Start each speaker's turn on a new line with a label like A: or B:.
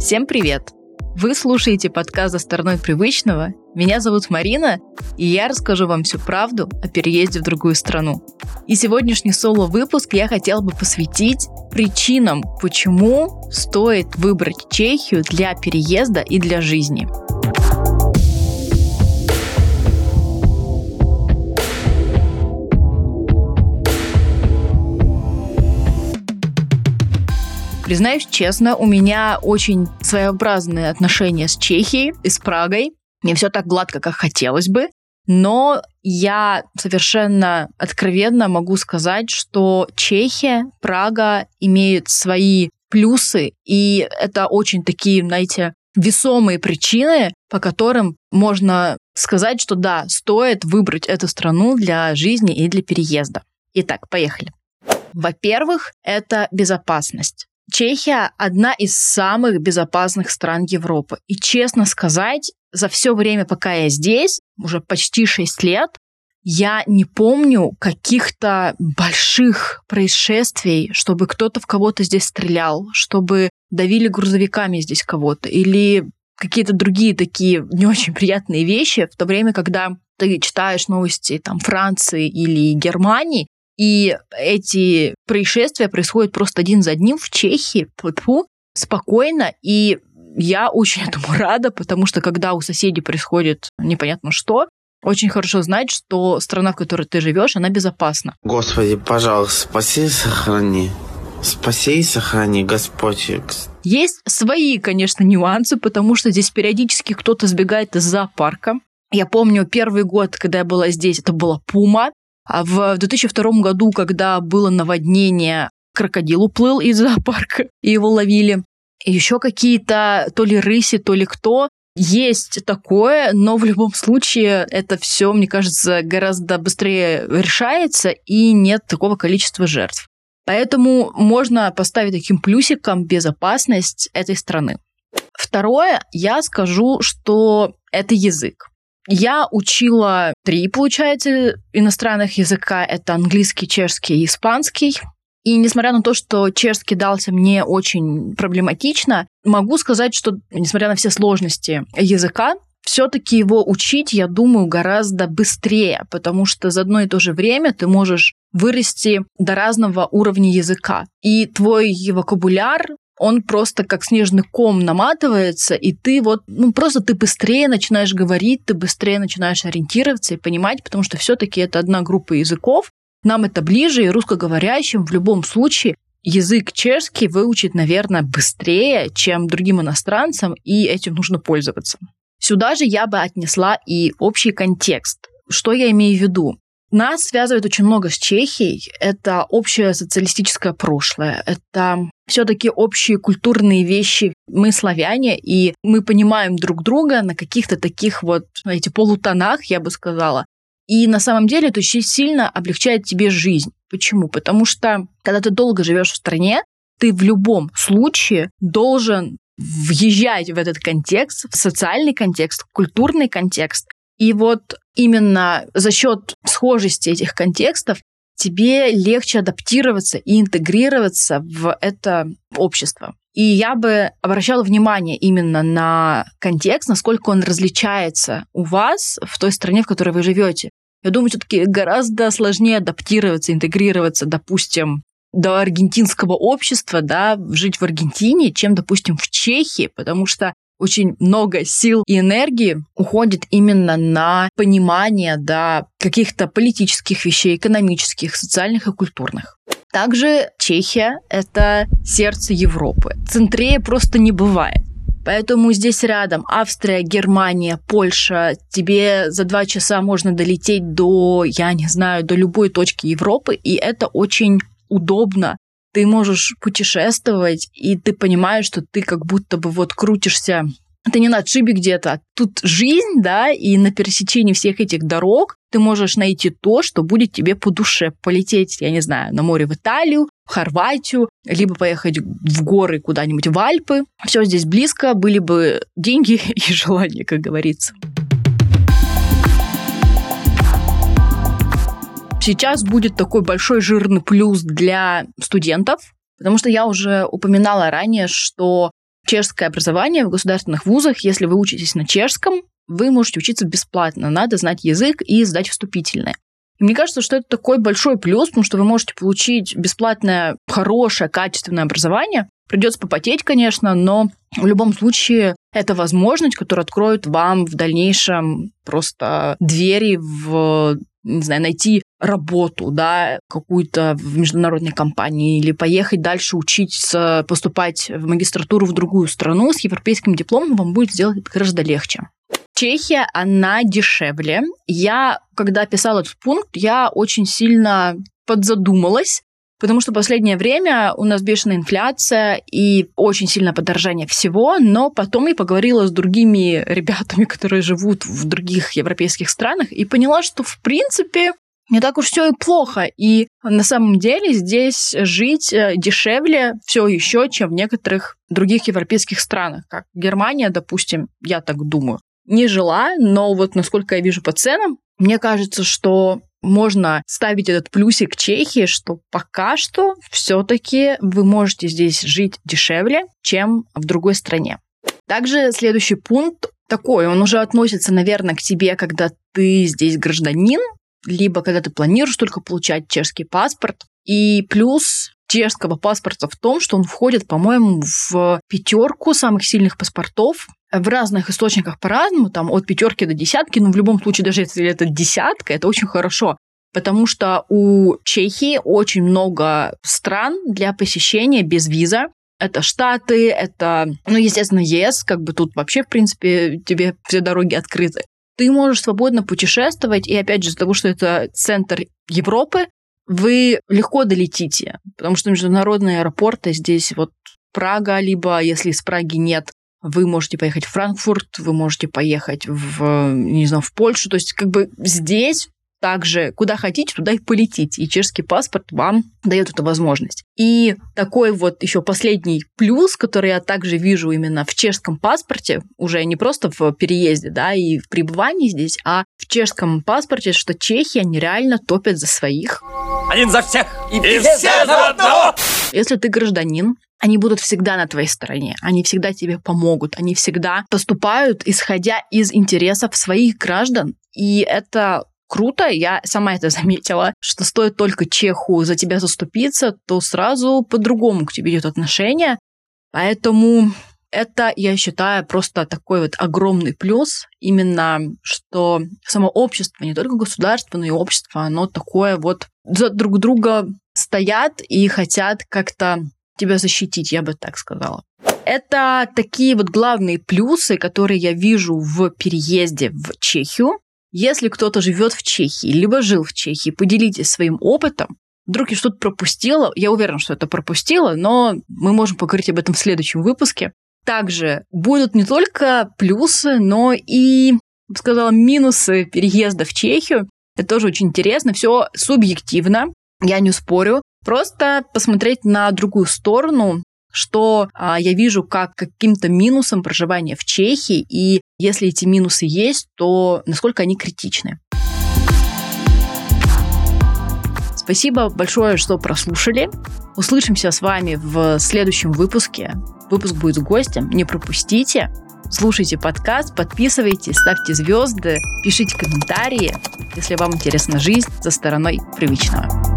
A: Всем привет! Вы слушаете подкаст «За стороной привычного». Меня зовут Марина, и я расскажу вам всю правду о переезде в другую страну. И сегодняшний соло-выпуск я хотела бы посвятить причинам, почему стоит выбрать Чехию для переезда и для жизни – Признаюсь честно, у меня очень своеобразные отношения с Чехией и с Прагой. Не все так гладко, как хотелось бы. Но я совершенно откровенно могу сказать, что Чехия, Прага имеют свои плюсы, и это очень такие, знаете, весомые причины, по которым можно сказать, что да, стоит выбрать эту страну для жизни и для переезда. Итак, поехали. Во-первых, это безопасность. Чехия одна из самых безопасных стран Европы. И честно сказать, за все время, пока я здесь, уже почти 6 лет, я не помню каких-то больших происшествий, чтобы кто-то в кого-то здесь стрелял, чтобы давили грузовиками здесь кого-то, или какие-то другие такие не очень приятные вещи, в то время, когда ты читаешь новости там Франции или Германии, и эти происшествия происходят просто один за одним в Чехии, фу, спокойно, и я очень этому рада, потому что когда у соседей происходит непонятно что, очень хорошо знать, что страна, в которой ты живешь, она безопасна.
B: Господи, пожалуйста, спаси и сохрани. Спаси и сохрани, Господь.
A: Есть свои, конечно, нюансы, потому что здесь периодически кто-то сбегает из зоопарка. Я помню первый год, когда я была здесь, это была пума. А в 2002 году, когда было наводнение, крокодил уплыл из зоопарка, и его ловили. Еще какие-то то ли рыси, то ли кто. Есть такое, но в любом случае это все, мне кажется, гораздо быстрее решается и нет такого количества жертв. Поэтому можно поставить таким плюсиком безопасность этой страны. Второе, я скажу, что это язык. Я учила три, получается, иностранных языка. Это английский, чешский и испанский. И несмотря на то, что чешский дался мне очень проблематично, могу сказать, что несмотря на все сложности языка, все-таки его учить, я думаю, гораздо быстрее, потому что за одно и то же время ты можешь вырасти до разного уровня языка. И твой вокабуляр он просто как снежный ком наматывается, и ты вот, ну просто ты быстрее начинаешь говорить, ты быстрее начинаешь ориентироваться и понимать, потому что все-таки это одна группа языков, нам это ближе, и русскоговорящим в любом случае язык чешский выучить, наверное, быстрее, чем другим иностранцам, и этим нужно пользоваться. Сюда же я бы отнесла и общий контекст. Что я имею в виду? Нас связывает очень много с Чехией. Это общее социалистическое прошлое. Это все-таки общие культурные вещи. Мы славяне, и мы понимаем друг друга на каких-то таких вот, знаете, полутонах, я бы сказала. И на самом деле это очень сильно облегчает тебе жизнь. Почему? Потому что, когда ты долго живешь в стране, ты в любом случае должен въезжать в этот контекст, в социальный контекст, в культурный контекст. И вот именно за счет схожести этих контекстов тебе легче адаптироваться и интегрироваться в это общество. И я бы обращала внимание именно на контекст, насколько он различается у вас в той стране, в которой вы живете. Я думаю, все-таки гораздо сложнее адаптироваться, интегрироваться, допустим, до аргентинского общества, да, жить в Аргентине, чем, допустим, в Чехии, потому что очень много сил и энергии уходит именно на понимание да, каких-то политических вещей, экономических, социальных и культурных. Также Чехия — это сердце Европы. Центрее просто не бывает. Поэтому здесь рядом Австрия, Германия, Польша. Тебе за два часа можно долететь до, я не знаю, до любой точки Европы, и это очень удобно ты можешь путешествовать, и ты понимаешь, что ты как будто бы вот крутишься ты не на отшибе где-то. А тут жизнь, да, и на пересечении всех этих дорог ты можешь найти то, что будет тебе по душе. Полететь, я не знаю, на море в Италию, в Хорватию, либо поехать в горы куда-нибудь в Альпы. Все здесь близко, были бы деньги и желания, как говорится. Сейчас будет такой большой жирный плюс для студентов, потому что я уже упоминала ранее, что чешское образование в государственных вузах, если вы учитесь на чешском, вы можете учиться бесплатно. Надо знать язык и сдать вступительное. И мне кажется, что это такой большой плюс, потому что вы можете получить бесплатное, хорошее, качественное образование. Придется попотеть, конечно, но в любом случае это возможность, которая откроет вам в дальнейшем просто двери в не знаю, найти работу, да, какую-то в международной компании или поехать дальше учиться, поступать в магистратуру в другую страну с европейским дипломом вам будет сделать гораздо легче. Чехия, она дешевле. Я, когда писала этот пункт, я очень сильно подзадумалась, потому что последнее время у нас бешеная инфляция и очень сильное подорожание всего, но потом я поговорила с другими ребятами, которые живут в других европейских странах, и поняла, что в принципе не так уж все и плохо. И на самом деле здесь жить э, дешевле все еще, чем в некоторых других европейских странах, как Германия, допустим, я так думаю не жила, но вот насколько я вижу по ценам, мне кажется, что можно ставить этот плюсик Чехии, что пока что все-таки вы можете здесь жить дешевле, чем в другой стране. Также следующий пункт такой, он уже относится, наверное, к тебе, когда ты здесь гражданин, либо когда ты планируешь только получать чешский паспорт. И плюс чешского паспорта в том, что он входит, по-моему, в пятерку самых сильных паспортов в разных источниках по-разному, там от пятерки до десятки, но в любом случае, даже если это десятка, это очень хорошо. Потому что у Чехии очень много стран для посещения без виза. Это Штаты, это, ну, естественно, ЕС, как бы тут вообще, в принципе, тебе все дороги открыты. Ты можешь свободно путешествовать, и опять же, из-за того, что это центр Европы, вы легко долетите, потому что международные аэропорты здесь вот Прага, либо если из Праги нет, вы можете поехать в Франкфурт, вы можете поехать в, не знаю, в Польшу. То есть как бы здесь также куда хотите, туда и полетите. И чешский паспорт вам дает эту возможность. И такой вот еще последний плюс, который я также вижу именно в чешском паспорте, уже не просто в переезде, да, и в пребывании здесь, а в чешском паспорте, что чехи, они реально топят за своих.
C: Один за всех и, и все, все за одного!
A: Если ты гражданин, они будут всегда на твоей стороне, они всегда тебе помогут, они всегда поступают, исходя из интересов своих граждан. И это круто, я сама это заметила, что стоит только чеху за тебя заступиться, то сразу по-другому к тебе идет отношение. Поэтому это, я считаю, просто такой вот огромный плюс, именно что само общество, не только государство, но и общество, оно такое вот за друг друга стоят и хотят как-то тебя защитить, я бы так сказала. Это такие вот главные плюсы, которые я вижу в переезде в Чехию. Если кто-то живет в Чехии, либо жил в Чехии, поделитесь своим опытом. Вдруг я что-то пропустила, я уверена, что это пропустила, но мы можем поговорить об этом в следующем выпуске. Также будут не только плюсы, но и, сказала, минусы переезда в Чехию. Это тоже очень интересно, все субъективно, я не спорю. Просто посмотреть на другую сторону, что а, я вижу как каким-то минусом проживания в Чехии, и если эти минусы есть, то насколько они критичны. Спасибо большое, что прослушали. Услышимся с вами в следующем выпуске. Выпуск будет с гостем, не пропустите. Слушайте подкаст, подписывайтесь, ставьте звезды, пишите комментарии, если вам интересна жизнь за стороной привычного.